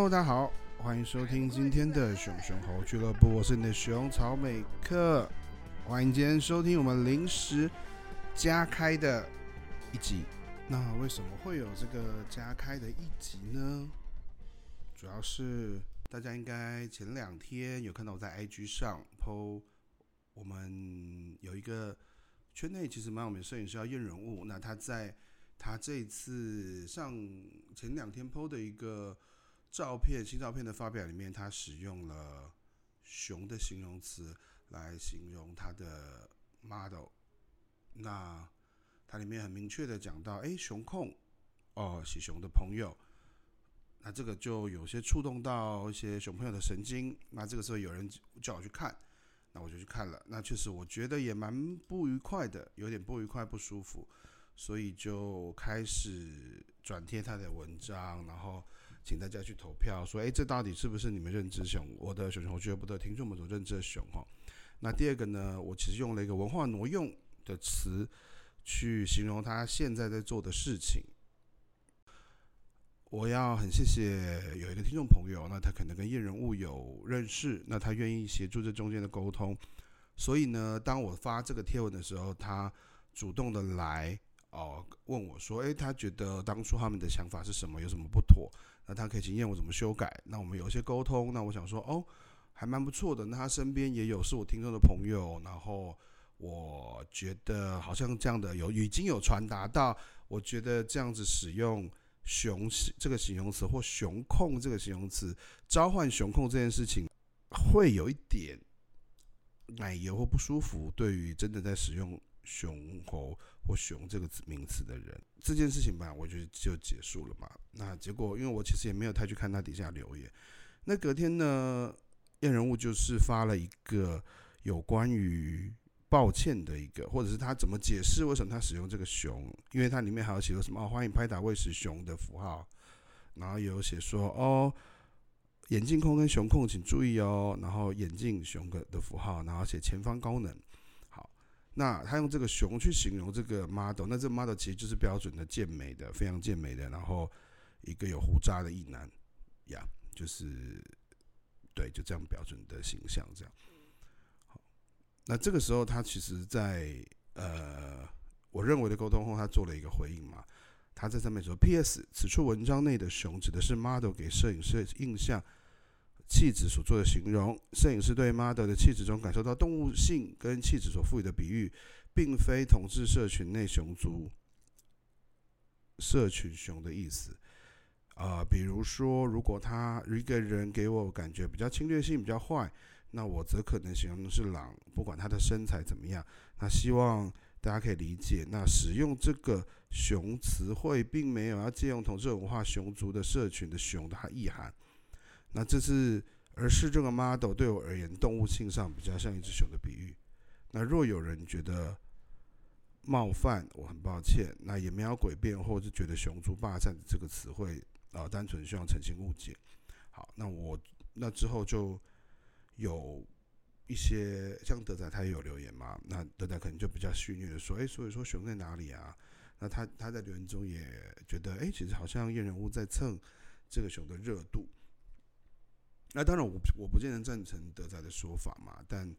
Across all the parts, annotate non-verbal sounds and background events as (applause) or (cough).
Hello，大家好，欢迎收听今天的熊熊猴俱乐部，我是你的熊草美克，欢迎今天收听我们临时加开的一集。那为什么会有这个加开的一集呢？主要是大家应该前两天有看到我在 IG 上 po，我们有一个圈内其实蛮有名的摄影师叫验人物，那他在他这次上前两天 po 的一个。照片新照片的发表里面，他使用了“熊”的形容词来形容他的 model。那它里面很明确的讲到，哎，熊控哦，喜熊的朋友。那这个就有些触动到一些熊朋友的神经。那这个时候有人叫我去看，那我就去看了。那确实我觉得也蛮不愉快的，有点不愉快、不舒服，所以就开始转贴他的文章，然后。请大家去投票，说，哎，这到底是不是你们认知熊？我的熊熊俱乐部的听众们所认知的熊哈？那第二个呢，我其实用了一个文化挪用的词去形容他现在在做的事情。我要很谢谢有一个听众朋友，那他可能跟验人物有认识，那他愿意协助这中间的沟通。所以呢，当我发这个贴文的时候，他主动的来哦问我说，哎，他觉得当初他们的想法是什么？有什么不妥？那他可以经验我怎么修改，那我们有一些沟通，那我想说哦，还蛮不错的。那他身边也有是我听众的朋友，然后我觉得好像这样的有已经有传达到，我觉得这样子使用“熊”这个形容词或“熊控”这个形容词召唤“熊控”这件事情，会有一点奶油或不舒服。对于真的在使用。熊猴或熊这个名词的人，这件事情吧，我觉得就结束了嘛。那结果，因为我其实也没有太去看他底下留言。那隔天呢，验人物就是发了一个有关于抱歉的一个，或者是他怎么解释为什么他使用这个熊，因为它里面还有写了什么哦，欢迎拍打喂食熊的符号，然后有写说哦，眼镜控跟熊控请注意哦，然后眼镜熊的的符号，然后写前方高能。那他用这个熊去形容这个 model，那这 model 其实就是标准的健美的，非常健美的，然后一个有胡渣的异男，呀、就是对，就这样标准的形象这样。好，那这个时候他其实在呃，我认为的沟通后，他做了一个回应嘛，他在上面说：P.S. 此处文章内的熊指的是 model 给摄影师印象。气质所做的形容，摄影师对 model 的气质中感受到动物性跟气质所赋予的比喻，并非同志社群内熊族社群熊的意思。啊、呃，比如说，如果他一个人给我感觉比较侵略性、比较坏，那我则可能形容的是狼，不管他的身材怎么样。那希望大家可以理解，那使用这个熊词汇，并没有要借用同志文化熊族的社群的熊的意涵。那这是，而是这个 model 对我而言，动物性上比较像一只熊的比喻。那若有人觉得冒犯，我很抱歉。那也没有诡辩，或者是觉得“熊族霸占”这个词汇啊、呃，单纯希望澄清误解。好，那我那之后就有一些像德仔，他也有留言嘛。那德仔可能就比较戏谑的说：“哎，所以说熊在哪里啊？”那他他在留言中也觉得：“哎，其实好像验人物在蹭这个熊的热度。”那当然我，我不见得赞成德仔的说法嘛，但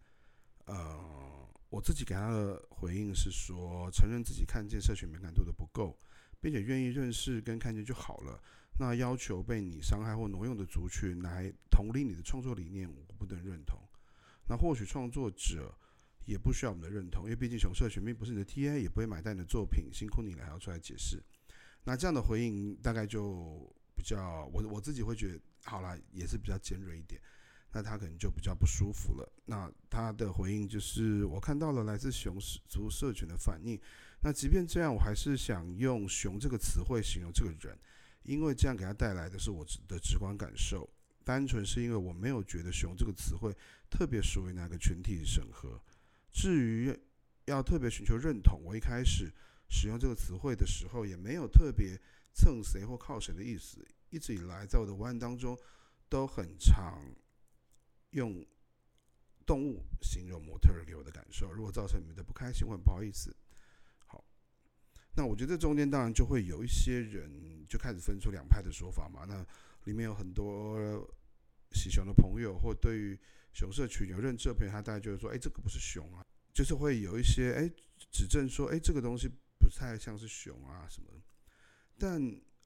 呃，我自己给他的回应是说，承认自己看见社群敏感度的不够，并且愿意认识跟看见就好了。那要求被你伤害或挪用的族群来同理你的创作理念，我不能认同。那或许创作者也不需要我们的认同，因为毕竟熊社群并不是你的 TA，也不会买单你的作品，辛苦你了还要出来解释。那这样的回应大概就比较，我我自己会觉得。好了，也是比较尖锐一点，那他可能就比较不舒服了。那他的回应就是，我看到了来自熊族社群的反应。那即便这样，我还是想用“熊”这个词汇形容这个人，因为这样给他带来的是我的直观感受，单纯是因为我没有觉得“熊”这个词汇特别属于哪个群体审核。至于要特别寻求认同，我一开始使用这个词汇的时候，也没有特别蹭谁或靠谁的意思。一直以来，在我的文案当中，都很常用动物形容模特儿给我的感受。如果造成你们的不开心，我很不好意思。好，那我觉得中间当然就会有一些人就开始分出两派的说法嘛。那里面有很多喜熊的朋友，或对于熊社群有认知的朋友，他大概就是说：“哎，这个不是熊啊。”就是会有一些哎指证说：“哎，这个东西不太像是熊啊什么的。”但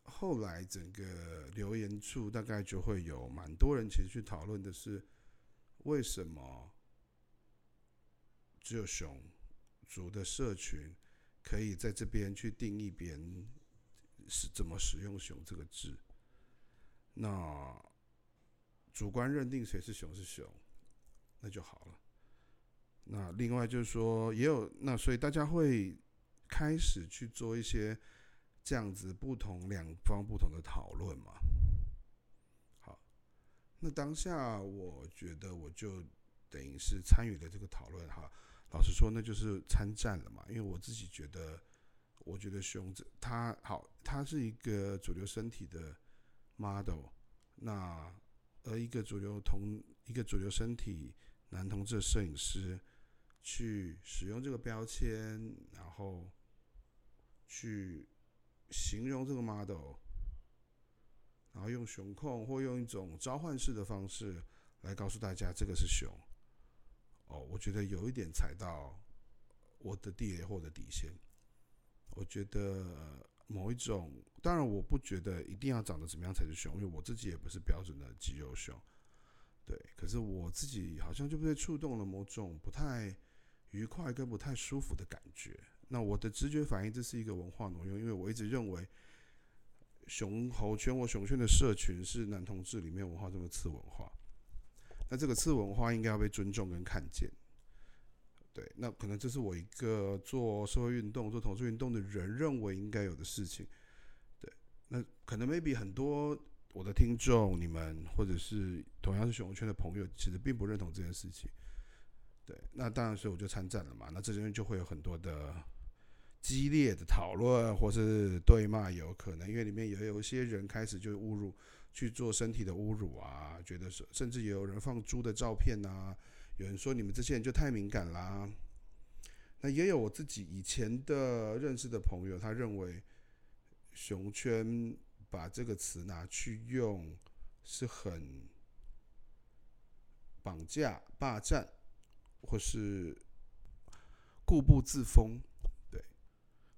后来整个留言处大概就会有蛮多人其实去讨论的是，为什么只有熊族的社群可以在这边去定义别人是怎么使用“熊”这个字？那主观认定谁是熊是熊，那就好了。那另外就是说，也有那所以大家会开始去做一些。这样子不同两方不同的讨论嘛，好，那当下我觉得我就等于是参与了这个讨论哈。老实说，那就是参战了嘛，因为我自己觉得，我觉得熊子他好，他是一个主流身体的 model，那而一个主流同一个主流身体男同志摄影师去使用这个标签，然后去。形容这个 model，然后用熊控或用一种召唤式的方式来告诉大家这个是熊。哦，我觉得有一点踩到我的地雷或者底线。我觉得某一种，当然我不觉得一定要长得怎么样才是熊，因为我自己也不是标准的肌肉熊。对，可是我自己好像就被触动了某种不太愉快跟不太舒服的感觉。那我的直觉反应，这是一个文化挪用，因为我一直认为熊猴圈或熊圈的社群是男同志里面文化中的次文化。那这个次文化应该要被尊重跟看见。对，那可能这是我一个做社会运动、做同志运动的人认为应该有的事情。对，那可能 maybe 很多我的听众、你们或者是同样是熊圈的朋友，其实并不认同这件事情。对，那当然，所以我就参战了嘛。那这边就会有很多的。激烈的讨论或是对骂有可能，因为里面也有一些人开始就侮辱，去做身体的侮辱啊，觉得是甚至也有人放猪的照片啊，有人说你们这些人就太敏感啦。那也有我自己以前的认识的朋友，他认为熊圈把这个词拿去用是很绑架、霸占，或是固步自封。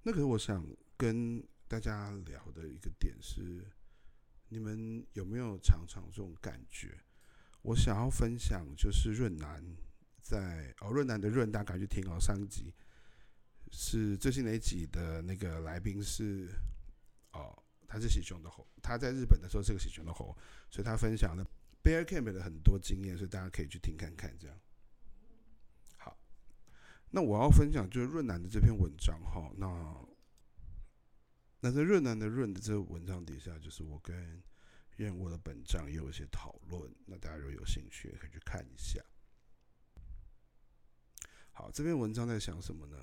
那个，我想跟大家聊的一个点是，你们有没有常常这种感觉？我想要分享就是润南在哦，润南的润，大家去听哦，上一集是最新的一集的那个来宾是哦，他是喜熊的猴，他在日本的时候是个喜熊的猴，所以他分享了 Bear Camp 的很多经验，所以大家可以去听看看这样。好那我要分享就是润南的这篇文章哈，那那在润南的润的这个文章底下，就是我跟燕窝的本帐也有一些讨论，那大家如果有兴趣也可以去看一下。好，这篇文章在想什么呢？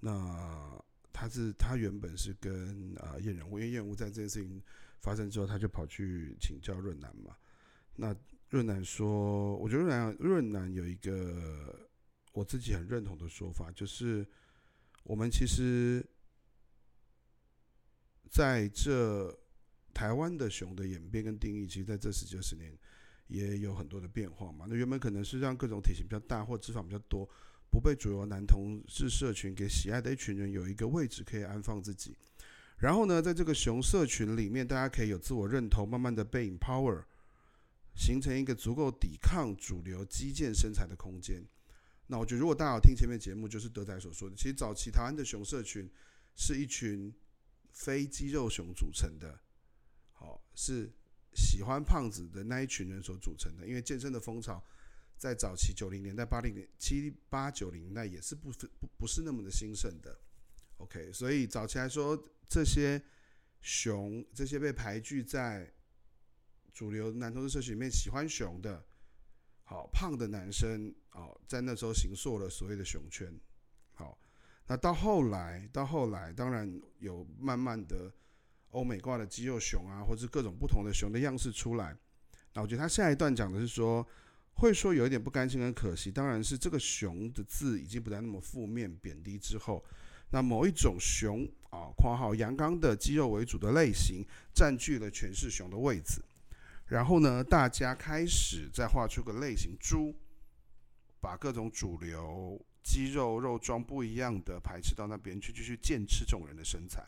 那他是他原本是跟啊燕人，因为燕窝在这件事情发生之后，他就跑去请教润南嘛。那润南说，我觉得润南润南有一个。我自己很认同的说法，就是我们其实在这台湾的熊的演变跟定义，其实在这十几二十年也有很多的变化嘛。那原本可能是让各种体型比较大或脂肪比较多、不被主流男同志社群给喜爱的一群人有一个位置可以安放自己。然后呢，在这个熊社群里面，大家可以有自我认同，慢慢的被 empower，形成一个足够抵抗主流肌腱身材的空间。那我觉得，如果大家有听前面节目，就是德仔所说的，其实早期台湾的熊社群是一群非肌肉熊组成的，好，是喜欢胖子的那一群人所组成的。因为健身的风潮在早期九零年代、八零年、七八九零年代也是不不不是那么的兴盛的。OK，所以早期来说，这些熊这些被排拒在主流男同志社群里面喜欢熊的，好胖的男生，哦，在那时候形塑了所谓的熊圈。那到后来，到后来，当然有慢慢的欧美挂的肌肉熊啊，或者各种不同的熊的样式出来。那我觉得他下一段讲的是说，会说有一点不甘心跟可惜，当然是这个熊的字已经不再那么负面贬低之后。那某一种熊啊，括号阳刚的肌肉为主的类型，占据了全是熊的位置。然后呢，大家开始再画出个类型猪，把各种主流肌肉肉装不一样的排斥到那边去，继续剑吃这种人的身材。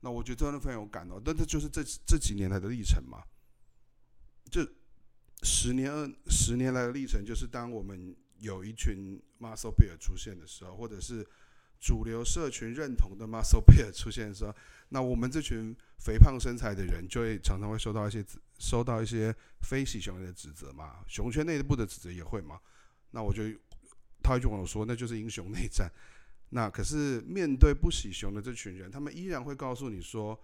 那我觉得真的非常有感哦。但这就是这这几年来的历程嘛。这十年十年来的历程，就是当我们有一群 muscle bear 出现的时候，或者是。主流社群认同的 muscle bear 出现的时候，那我们这群肥胖身材的人就会常常会受到一些受到一些非喜熊人的指责嘛，熊圈内部的指责也会嘛。那我就套一句话说，那就是英雄内战。(laughs) 那可是面对不喜熊的这群人，他们依然会告诉你说：“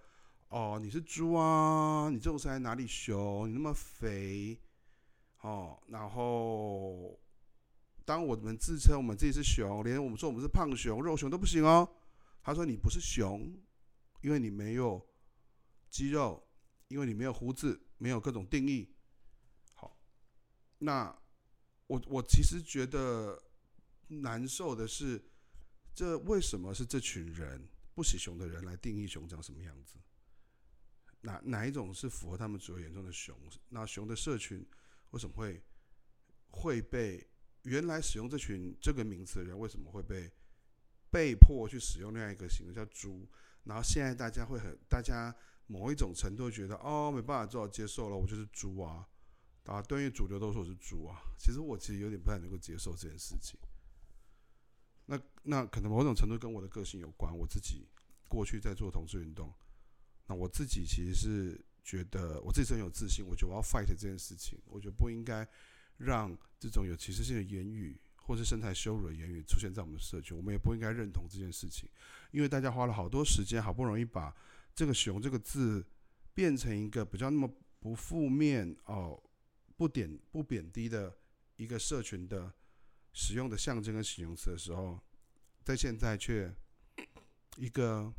哦，你是猪啊，你这种身材哪里熊？你那么肥，哦，然后。”当我们自称我们自己是熊，连我们说我们是胖熊、肉熊都不行哦。他说你不是熊，因为你没有肌肉，因为你没有胡子，没有各种定义。好，那我我其实觉得难受的是，这为什么是这群人不喜熊的人来定义熊长什么样子？哪哪一种是符合他们主流眼中的熊？那熊的社群为什么会会被？原来使用这群这个名词的人为什么会被被迫去使用另外一个形容叫猪？然后现在大家会很，大家某一种程度觉得哦，没办法做到接受了，我就是猪啊！啊，对于主流都说我是猪啊。其实我其实有点不太能够接受这件事情。那那可能某种程度跟我的个性有关。我自己过去在做同志运动，那我自己其实是觉得我自己很有自信，我觉得我要 fight 这件事情，我觉得不应该。让这种有歧视性的言语或是身材羞辱的言语出现在我们的社区，我们也不应该认同这件事情，因为大家花了好多时间，好不容易把这个“熊”这个字变成一个比较那么不负面哦、不贬不贬低的一个社群的使用的象征跟形容词的时候，在现在却一个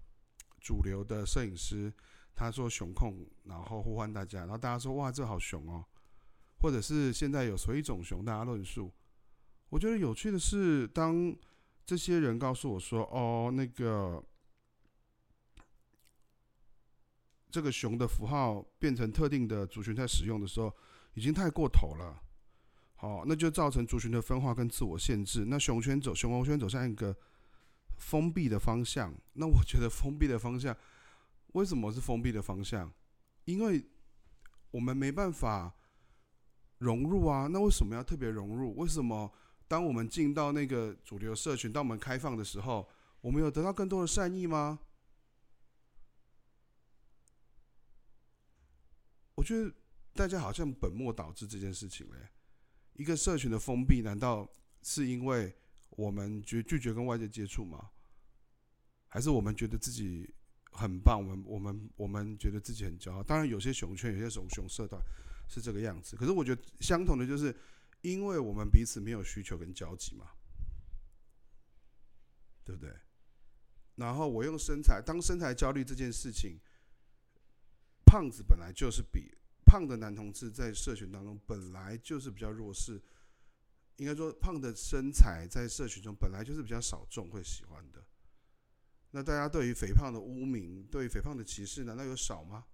主流的摄影师他说“熊控”，然后呼唤大家，然后大家说：“哇，这好熊哦。”或者是现在有所一种熊，大家论述。我觉得有趣的是，当这些人告诉我说：“哦，那个这个熊的符号变成特定的族群在使用的时候，已经太过头了。”好，那就造成族群的分化跟自我限制。那熊圈走熊猴圈走向一个封闭的方向。那我觉得封闭的方向，为什么是封闭的方向？因为我们没办法。融入啊，那为什么要特别融入？为什么当我们进到那个主流社群，当我们开放的时候，我们有得到更多的善意吗？我觉得大家好像本末倒置这件事情嘞。一个社群的封闭，难道是因为我们拒拒绝跟外界接触吗？还是我们觉得自己很棒？我们我们我们觉得自己很骄傲？当然，有些熊圈，有些熊熊社团。是这个样子，可是我觉得相同的就是，因为我们彼此没有需求跟交集嘛，对不对？然后我用身材，当身材焦虑这件事情，胖子本来就是比胖的男同志在社群当中本来就是比较弱势，应该说胖的身材在社群中本来就是比较少众会喜欢的。那大家对于肥胖的污名，对于肥胖的歧视，难道有少吗？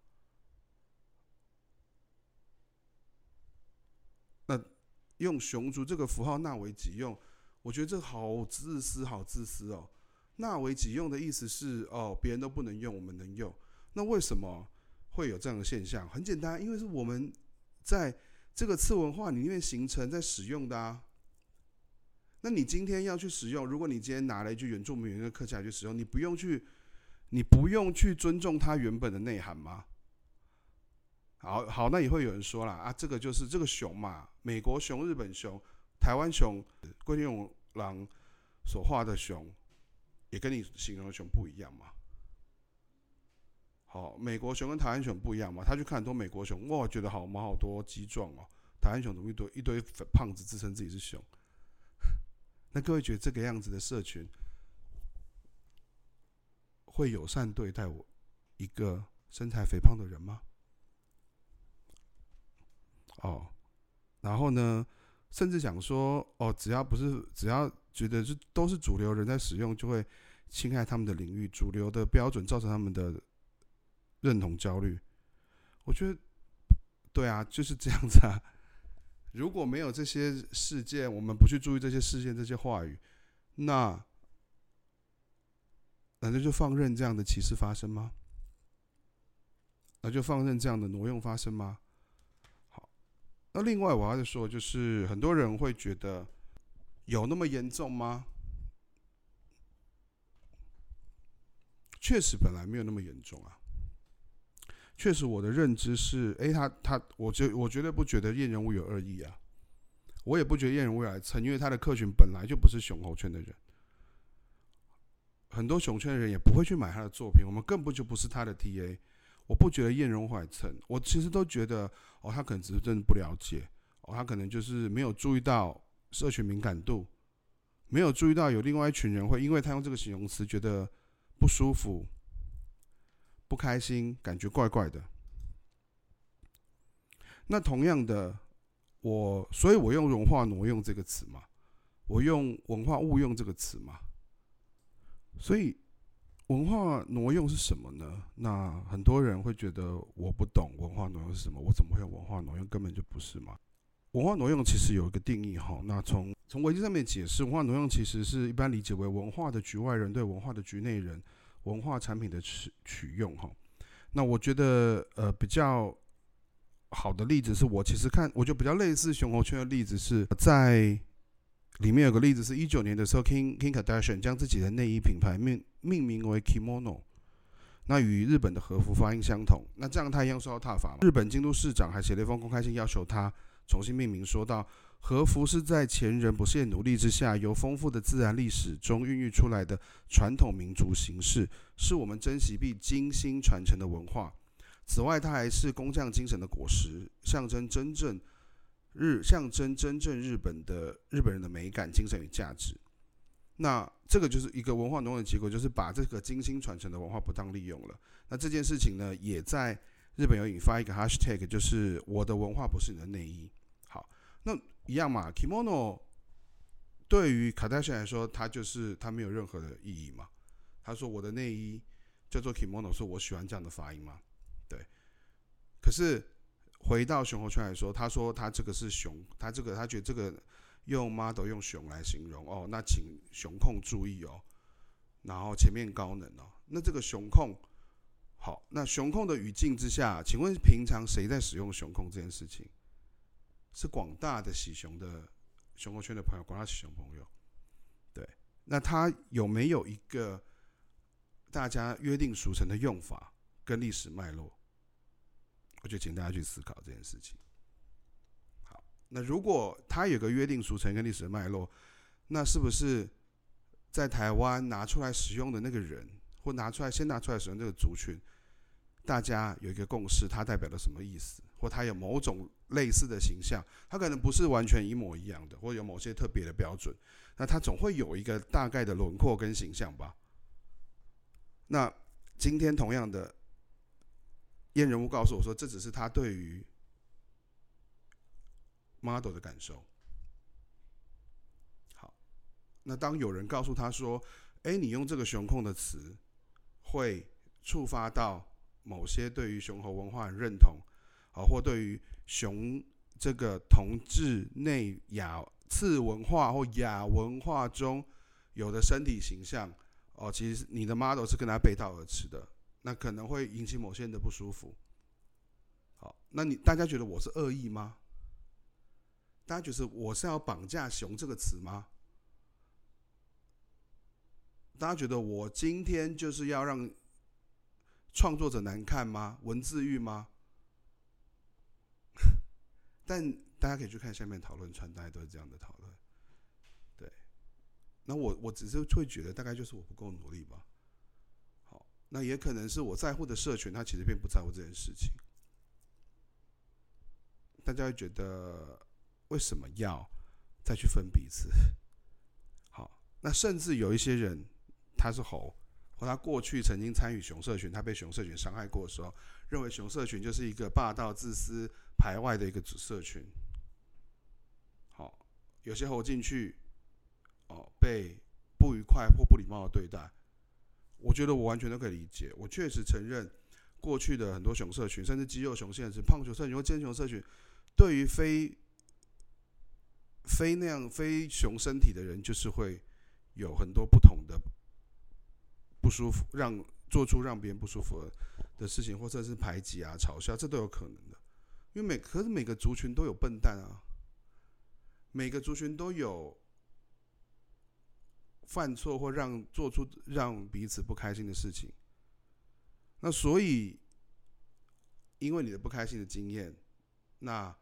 那用熊族这个符号纳为己用，我觉得这好自私，好自私哦。纳为己用的意思是，哦，别人都不能用，我们能用。那为什么会有这样的现象？很简单，因为是我们在这个次文化里面形成在使用的啊。那你今天要去使用，如果你今天拿了一句原住民语的客家来去使用，你不用去，你不用去尊重它原本的内涵吗？好好，那也会有人说了啊，这个就是这个熊嘛，美国熊、日本熊、台湾熊，龟田勇郎所画的熊，也跟你形容的熊不一样嘛。好，美国熊跟台湾熊不一样嘛？他去看很多美国熊，哇，觉得好毛好多肌壮哦。台湾熊怎么一堆一堆胖子自称自己是熊？(laughs) 那各位觉得这个样子的社群会友善对待我一个身材肥胖的人吗？哦，然后呢，甚至想说，哦，只要不是，只要觉得是都是主流人在使用，就会侵害他们的领域，主流的标准造成他们的认同焦虑。我觉得，对啊，就是这样子啊。如果没有这些事件，我们不去注意这些事件、这些话语，那难道就放任这样的歧视发生吗？那就放任这样的挪用发生吗？好，那另外我要说，就是很多人会觉得有那么严重吗？确实，本来没有那么严重啊。确实，我的认知是，哎，他他，我觉我绝对不觉得燕人物有恶意啊，我也不觉得燕人物来蹭，因为他的客群本来就不是熊猴圈的人，很多熊圈的人也不会去买他的作品，我们根本就不是他的 TA，我不觉得燕人物来蹭，我其实都觉得，哦，他可能只是真的不了解，哦，他可能就是没有注意到社群敏感度，没有注意到有另外一群人会因为他用这个形容词觉得不舒服。不开心，感觉怪怪的。那同样的，我，所以我用文化挪用这个词嘛，我用文化误用这个词嘛。所以文化挪用是什么呢？那很多人会觉得我不懂文化挪用是什么，我怎么会有文化挪用？根本就不是嘛。文化挪用其实有一个定义哈，那从从文字上面解释，文化挪用其实是一般理解为文化的局外人对文化的局内人。文化产品的取取用哈，那我觉得呃比较好的例子是我其实看，我觉得比较类似熊猴圈的例子是在里面有个例子是一九年的时候，King King Kardashian 将自己的内衣品牌命命名为 Kimono，那与日本的和服发音相同，那这样他一样受到挞伐。日本京都市长还写了一封公开信，要求他重新命名，说道。和服是在前人不懈努力之下，由丰富的自然历史中孕育出来的传统民族形式，是我们珍惜并精心传承的文化。此外，它还是工匠精神的果实，象征真正日象征真正日本的日本人的美感、精神与价值。那这个就是一个文化挪用的结果，就是把这个精心传承的文化不当利用了。那这件事情呢，也在日本有引发一个 hashtag，就是我的文化不是你的内衣。好，那。一样嘛，kimono 对于卡戴珊来说，它就是它没有任何的意义嘛。他说我的内衣叫做 kimono，说我喜欢这样的发音嘛。对。可是回到熊猴圈来说，他说他这个是熊，他这个他觉得这个用 model 用熊来形容哦，那请熊控注意哦。然后前面高能哦，那这个熊控好，那熊控的语境之下，请问平常谁在使用熊控这件事情？是广大的喜熊的熊猴圈的朋友，广大喜熊朋友，对，那他有没有一个大家约定俗成的用法跟历史脉络？我就请大家去思考这件事情。好，那如果他有个约定俗成跟历史脉络，那是不是在台湾拿出来使用的那个人，或拿出来先拿出来使用这个族群，大家有一个共识，它代表了什么意思？或它有某种类似的形象，它可能不是完全一模一样的，或有某些特别的标准，那它总会有一个大概的轮廓跟形象吧。那今天同样的验人物告诉我说，这只是他对于 model 的感受。好，那当有人告诉他说：“哎，你用这个熊控的词，会触发到某些对于熊猴文化的认同。”啊，或对于熊这个同志内亚次文化或亚文化中有的身体形象，哦，其实你的 model 是跟他背道而驰的，那可能会引起某些人的不舒服。好，那你大家觉得我是恶意吗？大家觉得我是要绑架熊这个词吗？大家觉得我今天就是要让创作者难看吗？文字狱吗？但大家可以去看下面讨论串，大家都是这样的讨论。对，那我我只是会觉得大概就是我不够努力吧。好，那也可能是我在乎的社群，他其实并不在乎这件事情。大家会觉得为什么要再去分彼此？好，那甚至有一些人，他是猴，或他过去曾经参与熊社群，他被熊社群伤害过的时候，认为熊社群就是一个霸道、自私、排外的一个社群。好，有些猴进去，哦，被不愉快或不礼貌的对待。我觉得我完全都可以理解。我确实承认，过去的很多熊社群，甚至肌肉熊、现在是胖熊社群或尖熊社群，对于非非那样非熊身体的人，就是会有很多不同的舒服，让做出让别人不舒服的事情，或者是排挤啊、嘲笑，这都有可能的。因为每可是每个族群都有笨蛋啊，每个族群都有。犯错或让做出让彼此不开心的事情，那所以因为你的不开心的经验，那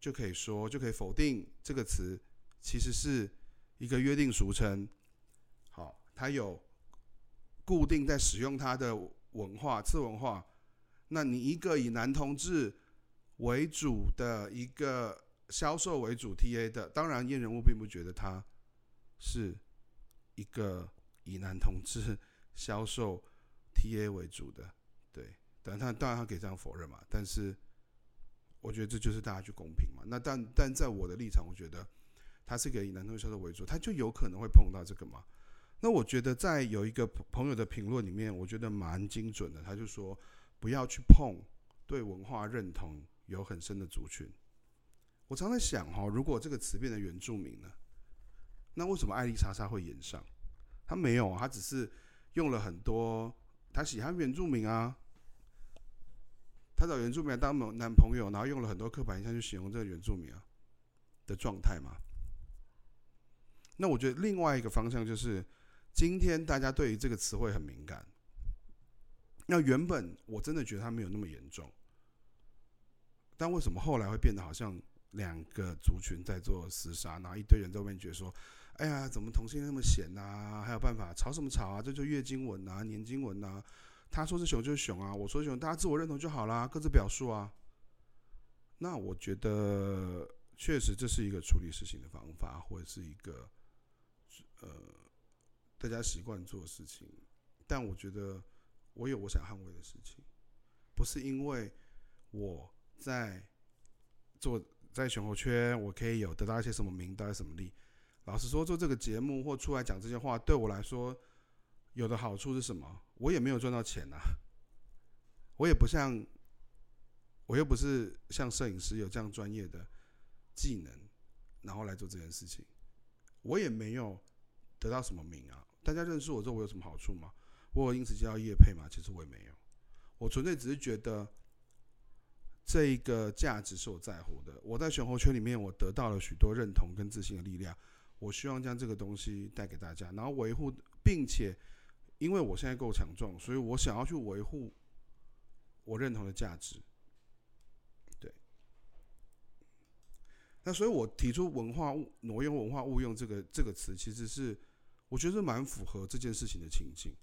就可以说就可以否定这个词其实是一个约定俗称。好，它有固定在使用它的文化次文化。那你一个以男同志为主的一个销售为主 TA 的，当然验人物并不觉得他是。一个以男同志销售 TA 为主的，对，但他当然他可以这样否认嘛，但是我觉得这就是大家去公平嘛。那但但在我的立场，我觉得他是个以男同志销售为主，他就有可能会碰到这个嘛。那我觉得在有一个朋友的评论里面，我觉得蛮精准的，他就说不要去碰对文化认同有很深的族群。我常在想哈，如果这个词变成原住民呢？那为什么艾丽莎莎会演上？他没有，他只是用了很多，他喜欢原住民啊，他找原住民当男朋友，然后用了很多刻板印象去形容这个原住民啊的状态嘛。那我觉得另外一个方向就是，今天大家对于这个词汇很敏感。那原本我真的觉得他没有那么严重，但为什么后来会变得好像两个族群在做厮杀，然后一堆人在外面觉得说？哎呀，怎么同性那么闲呐、啊？还有办法吵什么吵啊？这就月经文啊，年经文啊。他说是熊就是熊啊，我说熊，大家自我认同就好啦，各自表述啊。那我觉得确实这是一个处理事情的方法，或者是一个呃大家习惯做事情。但我觉得我有我想捍卫的事情，不是因为我在做在熊猴圈，我可以有得到一些什么名，得到什么利。老实说，做这个节目或出来讲这些话，对我来说有的好处是什么？我也没有赚到钱呐，我也不像，我又不是像摄影师有这样专业的技能，然后来做这件事情，我也没有得到什么名啊。大家认识我之后，我有什么好处吗？我有因此接到业配吗？其实我也没有，我纯粹只是觉得这一个价值是我在乎的。我在熊猴圈里面，我得到了许多认同跟自信的力量。我希望将这个东西带给大家，然后维护，并且因为我现在够强壮，所以我想要去维护我认同的价值。对，那所以我提出文化误挪用、文化误用这个这个词，其实是我觉得蛮符合这件事情的情境。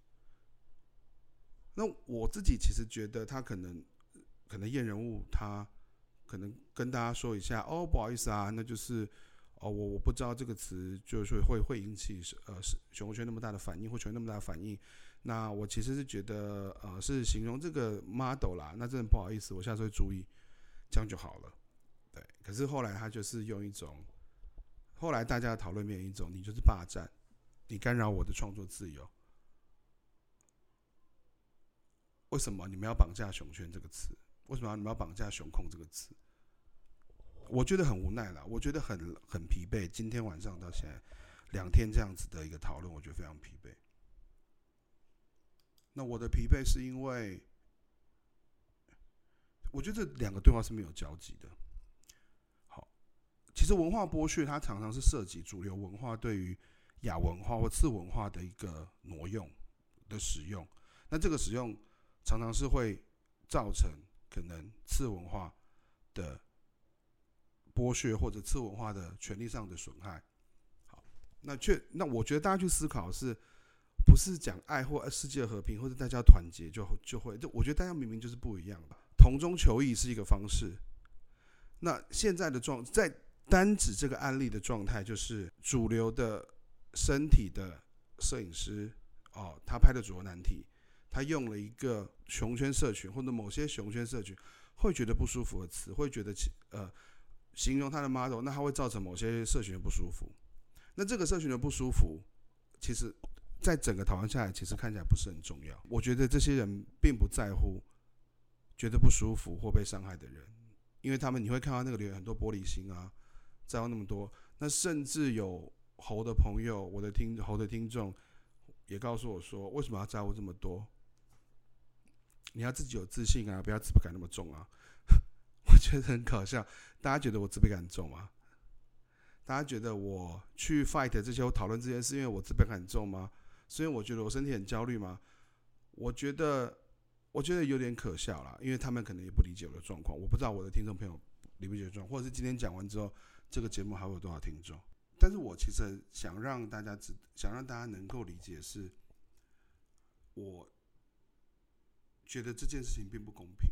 那我自己其实觉得他可能可能验人物，他可能跟大家说一下哦，不好意思啊，那就是。哦，我我不知道这个词就是会会引起呃是熊猴圈那么大的反应，或圈那么大的反应。那我其实是觉得呃是形容这个 model 啦，那真的不好意思，我下次会注意，这样就好了。对，可是后来他就是用一种，后来大家的讨论变一种，你就是霸占，你干扰我的创作自由。为什么你们要绑架熊圈这个词？为什么你们要绑架熊控这个词？我觉得很无奈了，我觉得很很疲惫。今天晚上到现在两天这样子的一个讨论，我觉得非常疲惫。那我的疲惫是因为，我觉得这两个对话是没有交集的。好，其实文化剥削它常常是涉及主流文化对于亚文化或次文化的一个挪用的使用。那这个使用常常是会造成可能次文化的。剥削或者次文化的权利上的损害，好，那却那我觉得大家去思考是不是讲爱或世界和平或者大家团结就就会，就我觉得大家明明就是不一样吧。同中求异是一个方式。那现在的状在单指这个案例的状态，就是主流的身体的摄影师哦，他拍的主流难题，他用了一个熊圈社群或者某些熊圈社群会觉得不舒服的词，会觉得呃形容他的 model，那他会造成某些社群的不舒服。那这个社群的不舒服，其实在整个讨论下来，其实看起来不是很重要。我觉得这些人并不在乎觉得不舒服或被伤害的人。因为他们，你会看到那个留言很多玻璃心啊，在乎那么多。那甚至有猴的朋友，我的听猴的听众也告诉我说，为什么要在乎这么多？你要自己有自信啊，不要自卑感那么重啊。(laughs) 我觉得很搞笑，大家觉得我自卑感重吗？大家觉得我去 fight 这些，我讨论这件事，因为我自卑感重吗？所以我觉得我身体很焦虑吗？我觉得。我觉得有点可笑啦，因为他们可能也不理解我的状况。我不知道我的听众朋友理不理解状况，或者是今天讲完之后，这个节目还会有多少听众？但是我其实想让大家知，想让大家能够理解是，我觉得这件事情并不公平。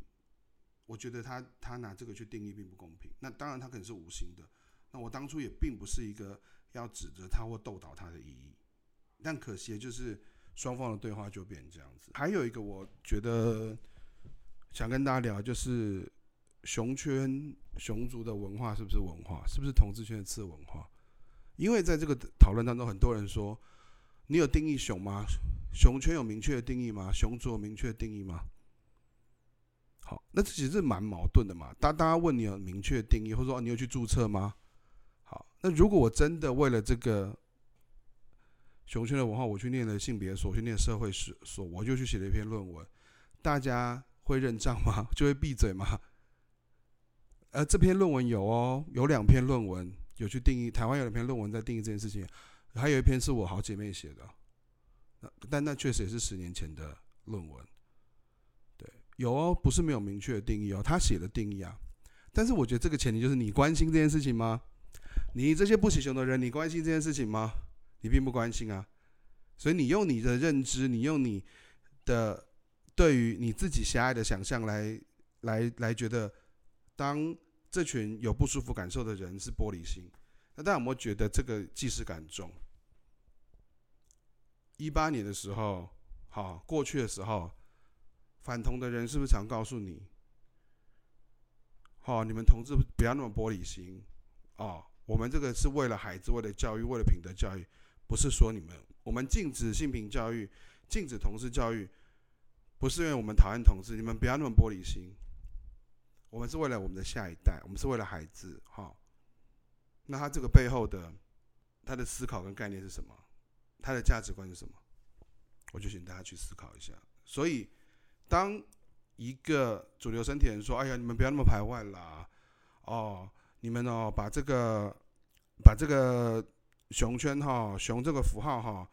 我觉得他他拿这个去定义并不公平。那当然他可能是无心的。那我当初也并不是一个要指责他或斗倒他的意义。但可惜就是。双方的对话就变成这样子。还有一个，我觉得想跟大家聊，就是熊圈熊族的文化是不是文化，是不是同志圈的次文化？因为在这个讨论当中，很多人说：“你有定义熊吗？熊圈有明确的定义吗？熊族有明确的定义吗？”好，那这其实是蛮矛盾的嘛。当大家问你有明确的定义，或者说你有去注册吗？好，那如果我真的为了这个。熊圈的文化，我去念了性别所，去念社会史所，我就去写了一篇论文。大家会认账吗？(laughs) 就会闭嘴吗？呃，这篇论文有哦，有两篇论文有去定义，台湾有两篇论文在定义这件事情，还有一篇是我好姐妹写的。那但那确实也是十年前的论文。对，有哦，不是没有明确的定义哦，他写的定义啊。但是我觉得这个前提就是你关心这件事情吗？你这些不喜熊的人，你关心这件事情吗？你并不关心啊，所以你用你的认知，你用你的对于你自己狭隘的想象来来来觉得，当这群有不舒服感受的人是玻璃心，那大家有没有觉得这个既视感重？一八年的时候，好过去的时候，反同的人是不是常告诉你，好，你们同志不要那么玻璃心哦，我们这个是为了孩子，为了教育，为了品德教育。不是说你们，我们禁止性平教育，禁止同志教育，不是因为我们讨厌同志，你们不要那么玻璃心。我们是为了我们的下一代，我们是为了孩子，哈。那他这个背后的他的思考跟概念是什么？他的价值观是什么？我就请大家去思考一下。所以，当一个主流身体人说：“哎呀，你们不要那么排外啦，哦，你们哦，把这个，把这个。”熊圈哈，熊这个符号哈，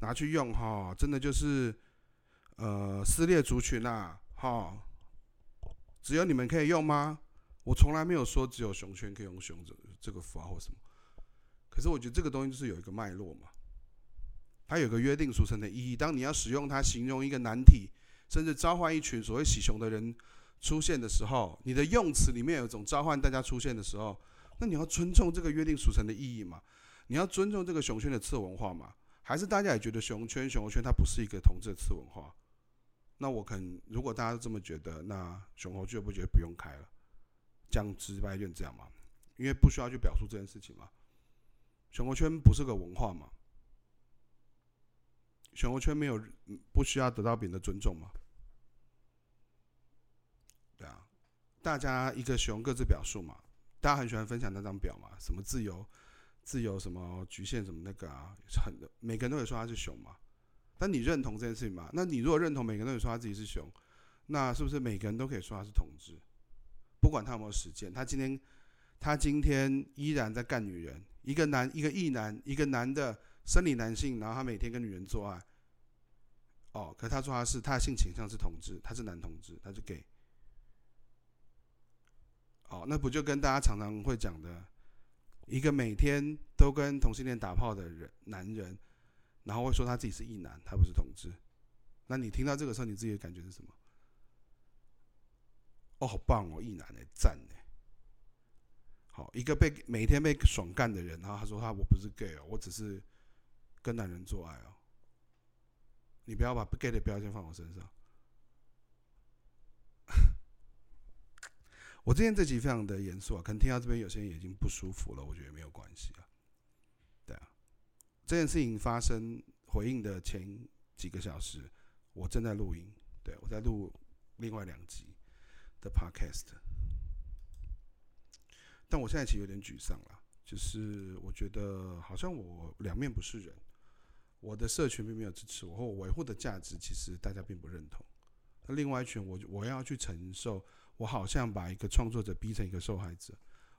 拿去用哈，真的就是呃撕裂族群啦，哈，只有你们可以用吗？我从来没有说只有熊圈可以用熊这这个符号或什么，可是我觉得这个东西就是有一个脉络嘛，它有个约定俗成的意义。当你要使用它形容一个难题，甚至召唤一群所谓喜熊的人出现的时候，你的用词里面有一种召唤大家出现的时候，那你要尊重这个约定俗成的意义嘛。你要尊重这个熊圈的次文化嘛？还是大家也觉得熊圈、熊圈它不是一个同志的次文化？那我可能，如果大家都这么觉得，那熊猴俱乐部觉得不用开了，这样直白一点这样嘛？因为不需要去表述这件事情嘛。熊猴圈不是个文化嘛？熊猴圈没有不需要得到别人的尊重嘛？对啊，大家一个熊各自表述嘛，大家很喜欢分享那张表嘛，什么自由。自由什么局限什么那个啊，很每个人都会说他是熊嘛，但你认同这件事情吗？那你如果认同每个人都会说他自己是熊，那是不是每个人都可以说他是同志？不管他有没有实践，他今天他今天依然在干女人，一个男一个异男，一个男的生理男性，然后他每天跟女人做爱，哦，可他说他是他的性倾向是同志，他是男同志，他是 gay，哦，那不就跟大家常常会讲的？一个每天都跟同性恋打炮的人，男人，然后会说他自己是异男，他不是同志。那你听到这个时候，你自己的感觉是什么？哦，好棒哦，异男哎，赞哎。好，一个被每天被爽干的人，然后他说他我不是 gay 哦，我只是跟男人做爱哦。你不要把 gay 的标签放我身上。(laughs) 我今天这集非常的严肃啊，可能听到这边有些人已经不舒服了，我觉得没有关系啊。这件事情发生回应的前几个小时，我正在录音，对，我在录另外两集的 podcast。但我现在其实有点沮丧了，就是我觉得好像我两面不是人，我的社群并没有支持我，或我维护的价值其实大家并不认同。那另外一群我我要去承受，我好像把一个创作者逼成一个受害者，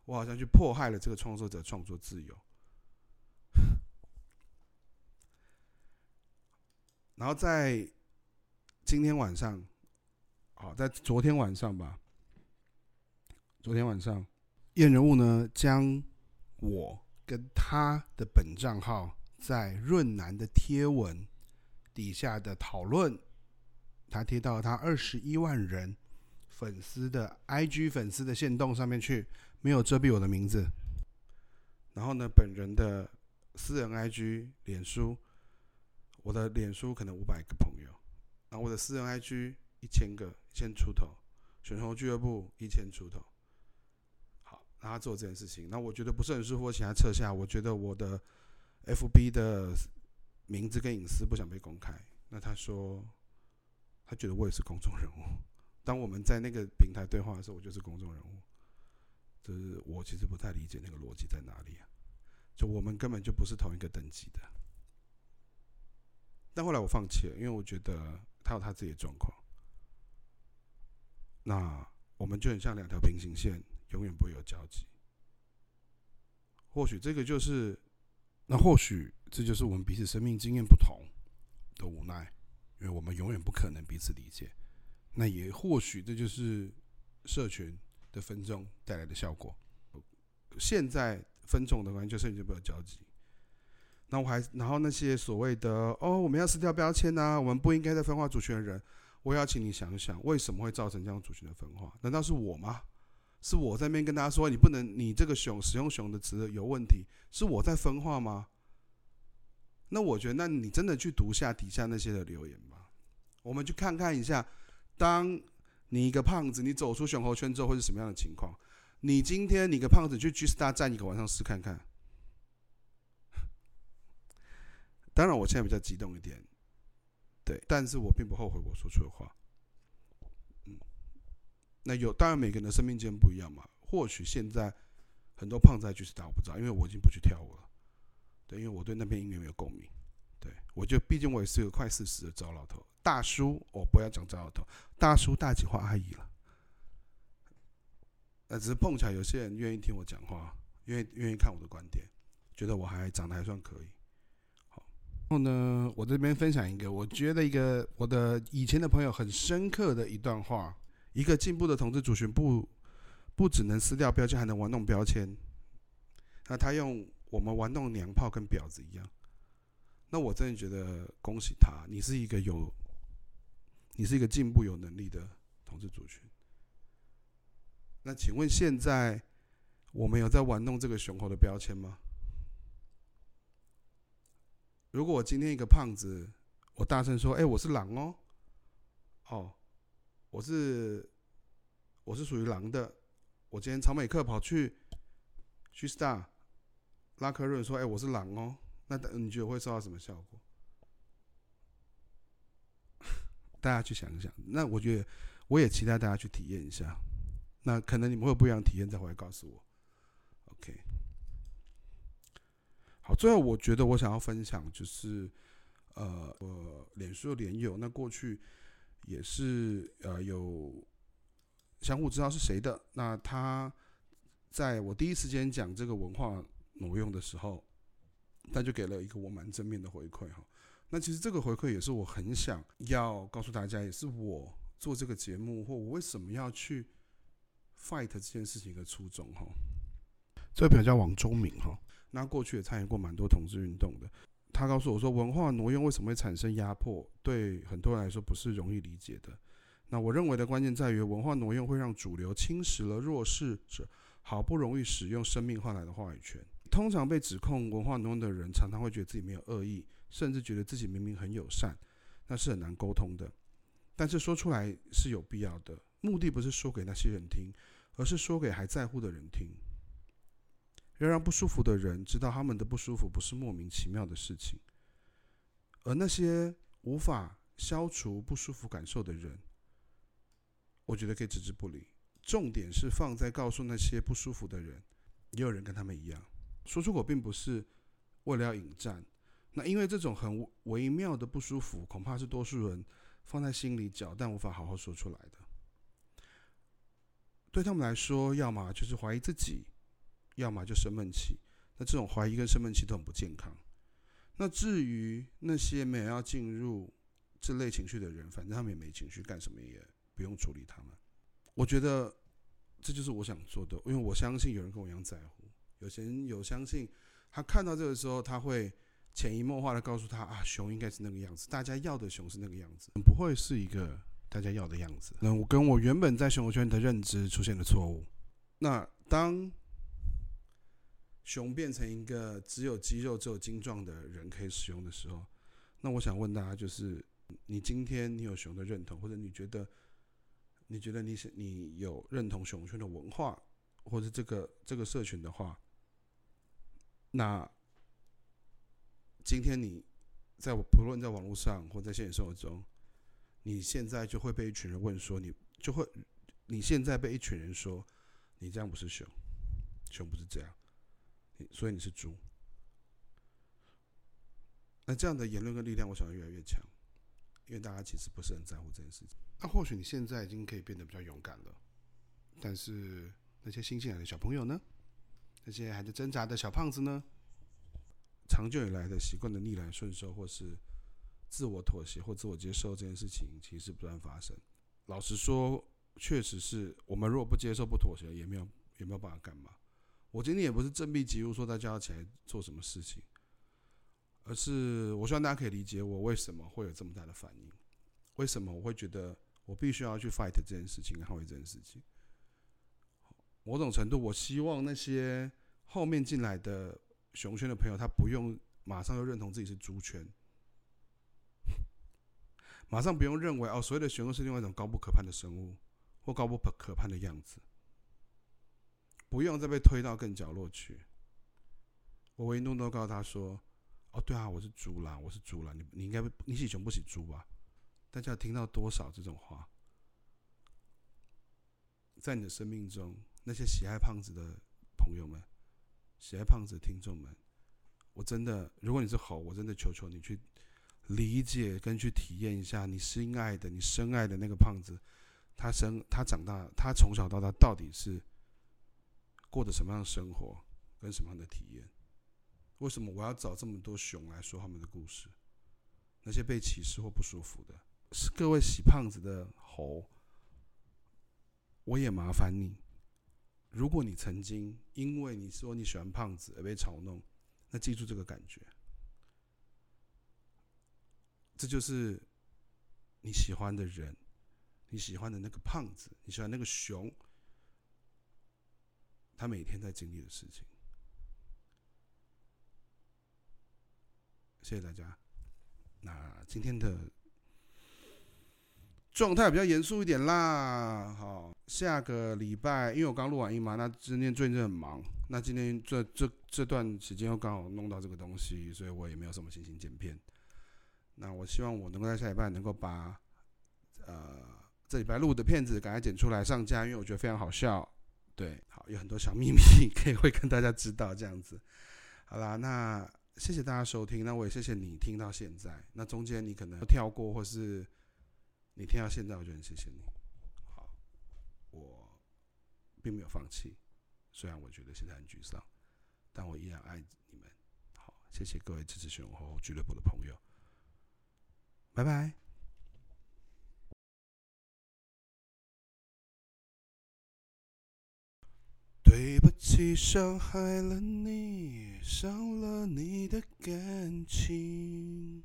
我好像去迫害了这个创作者创作自由。然后在今天晚上，好，在昨天晚上吧，昨天晚上。验人物呢，将我跟他的本账号在润南的贴文底下的讨论，他贴到他二十一万人粉丝的 IG 粉丝的限动上面去，没有遮蔽我的名字。然后呢，本人的私人 IG 脸书，我的脸书可能五百个朋友，然后我的私人 IG 一千个，一千出头，选手俱乐部一千出头。好让他做这件事情，那我觉得不是很舒服，我请他撤下。我觉得我的 FB 的名字跟隐私不想被公开。那他说，他觉得我也是公众人物。当我们在那个平台对话的时候，我就是公众人物。就是我其实不太理解那个逻辑在哪里啊？就我们根本就不是同一个等级的。但后来我放弃了，因为我觉得他有他自己的状况。那我们就很像两条平行线。永远不会有交集。或许这个就是，那或许这就是我们彼此生命经验不同的无奈，因为我们永远不可能彼此理解。那也或许这就是社群的分众带来的效果。现在分众的关系就甚至不有交集。那我还然后那些所谓的哦，我们要撕掉标签呐，我们不应该再分化族群的人，我要请你想想，为什么会造成这样族群的分化？难道是我吗？是我在那边跟大家说，你不能，你这个“熊”使用“熊”的词有问题，是我在分化吗？那我觉得，那你真的去读下底下那些的留言吧。我们去看看一下，当你一个胖子，你走出熊猴圈之后会是什么样的情况？你今天你个胖子去 G Star 站一个晚上试看看。当然，我现在比较激动一点，对，但是我并不后悔我说出的话。嗯那有，当然每个人的生命经验不一样嘛。或许现在很多胖子就是打我不知道，因为我已经不去跳舞了。对，因为我对那片音乐没有共鸣。对，我就毕竟我也是个快四十的糟老头大叔，我、不要讲糟老头，大叔大姐或阿姨了。那只是碰巧有些人愿意听我讲话，愿意愿意看我的观点，觉得我还长得还算可以。然后呢，我这边分享一个，我觉得一个我的以前的朋友很深刻的一段话。一个进步的同志族群不不只能撕掉标签，还能玩弄标签。那他用我们玩弄娘炮跟婊子一样，那我真的觉得恭喜他，你是一个有，你是一个进步有能力的同志族群。那请问现在我们有在玩弄这个雄猴的标签吗？如果我今天一个胖子，我大声说：“哎，我是狼哦，哦。”我是我是属于狼的。我今天草美克跑去去 Star 拉克润说：“哎，我是狼哦。”那你觉得会受到什么效果？(laughs) 大家去想一想。那我觉得我也期待大家去体验一下。那可能你们会有不一样的体验，再回来告诉我。OK。好，最后我觉得我想要分享就是，呃，我脸书的连友，那过去。也是呃有相互知道是谁的，那他在我第一时间讲这个文化挪用的时候，他就给了一个我蛮正面的回馈哈。那其实这个回馈也是我很想要告诉大家，也是我做这个节目或我为什么要去 fight 这件事情的初衷哈。这个朋友叫王忠明哈，那过去也参与过蛮多同志运动的。他告诉我说，文化挪用为什么会产生压迫？对很多人来说不是容易理解的。那我认为的关键在于，文化挪用会让主流侵蚀了弱势者好不容易使用生命换来的话语权。通常被指控文化挪用的人，常常会觉得自己没有恶意，甚至觉得自己明明很友善，那是很难沟通的。但是说出来是有必要的，目的不是说给那些人听，而是说给还在乎的人听。要让不舒服的人知道，他们的不舒服不是莫名其妙的事情，而那些无法消除不舒服感受的人，我觉得可以置之不理。重点是放在告诉那些不舒服的人，也有人跟他们一样。说出口并不是为了要引战，那因为这种很微妙的不舒服，恐怕是多数人放在心里搅，但无法好好说出来的。对他们来说，要么就是怀疑自己。要么就生闷气，那这种怀疑跟生闷气都很不健康。那至于那些没有要进入这类情绪的人，反正他们也没情绪，干什么也不用处理他们。我觉得这就是我想做的，因为我相信有人跟我一样在乎。有些人有相信，他看到这个时候，他会潜移默化的告诉他啊，熊应该是那个样子，大家要的熊是那个样子，不会是一个大家要的样子。那我跟我原本在熊圈的认知出现了错误。那当熊变成一个只有肌肉、只有精壮的人可以使用的时候，那我想问大家，就是你今天你有熊的认同，或者你觉得你觉得你是你有认同熊圈的文化，或者这个这个社群的话，那今天你在不论在网络上或在现实生活中，你现在就会被一群人问说，你就会你现在被一群人说，你这样不是熊，熊不是这样。所以你是猪，那这样的言论跟力量，我想会越来越强，因为大家其实不是很在乎这件事情。那或许你现在已经可以变得比较勇敢了，但是那些新进来的小朋友呢？那些还在挣扎的小胖子呢？长久以来的习惯的逆来顺受，或是自我妥协或自我接受这件事情，其实不断发生。老实说，确实是我们如果不接受、不妥协，也没有也没有办法干嘛。我今天也不是振臂疾呼说大家要起来做什么事情，而是我希望大家可以理解我为什么会有这么大的反应，为什么我会觉得我必须要去 fight 这件事情，捍卫这件事情。某种程度，我希望那些后面进来的熊圈的朋友，他不用马上就认同自己是猪圈，(laughs) 马上不用认为哦，所谓的熊是另外一种高不可攀的生物或高不可攀的样子。不用再被推到更角落去。我唯一弄都告诉他说：“哦，对啊，我是猪啦，我是猪啦。你你应该你喜熊不喜猪吧？”大家听到多少这种话？在你的生命中，那些喜爱胖子的朋友们，喜爱胖子的听众们，我真的，如果你是猴，我真的求求你去理解跟去体验一下，你心爱的、你深爱的那个胖子，他生他长大，他从小到大到底是。过的什么样的生活，跟什么样的体验？为什么我要找这么多熊来说他们的故事？那些被歧视或不舒服的，是各位喜胖子的猴，我也麻烦你。如果你曾经因为你说你喜欢胖子而被嘲弄，那记住这个感觉，这就是你喜欢的人，你喜欢的那个胖子，你喜欢那个熊。他每天在经历的事情。谢谢大家。那今天的状态比较严肃一点啦。好，下个礼拜，因为我刚录完音嘛，那今天最近很忙。那今天这这这段时间又刚好弄到这个东西，所以我也没有什么心情剪片。那我希望我能够在下礼拜能够把呃这礼拜录的片子赶快剪出来上架，因为我觉得非常好笑。对，好，有很多小秘密 (laughs) 可以会跟大家知道这样子。好啦，那谢谢大家收听，那我也谢谢你听到现在。那中间你可能跳过，或是你听到现在，我就很谢谢你。好，我并没有放弃，虽然我觉得现在很沮丧，但我依然爱你们。好，谢谢各位支持熊猴俱乐部的朋友，拜拜。对不起，伤害了你，伤了你的感情。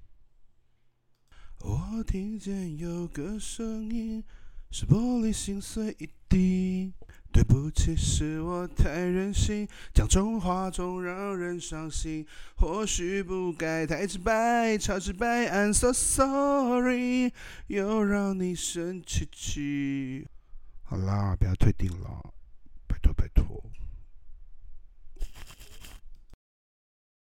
我听见有个声音，是玻璃心碎一地。对不起，是我太任性，讲重话总让人伤心。或许不该太直白，超直白，I'm so sorry，又让你生气气。好啦，不要退订了。to by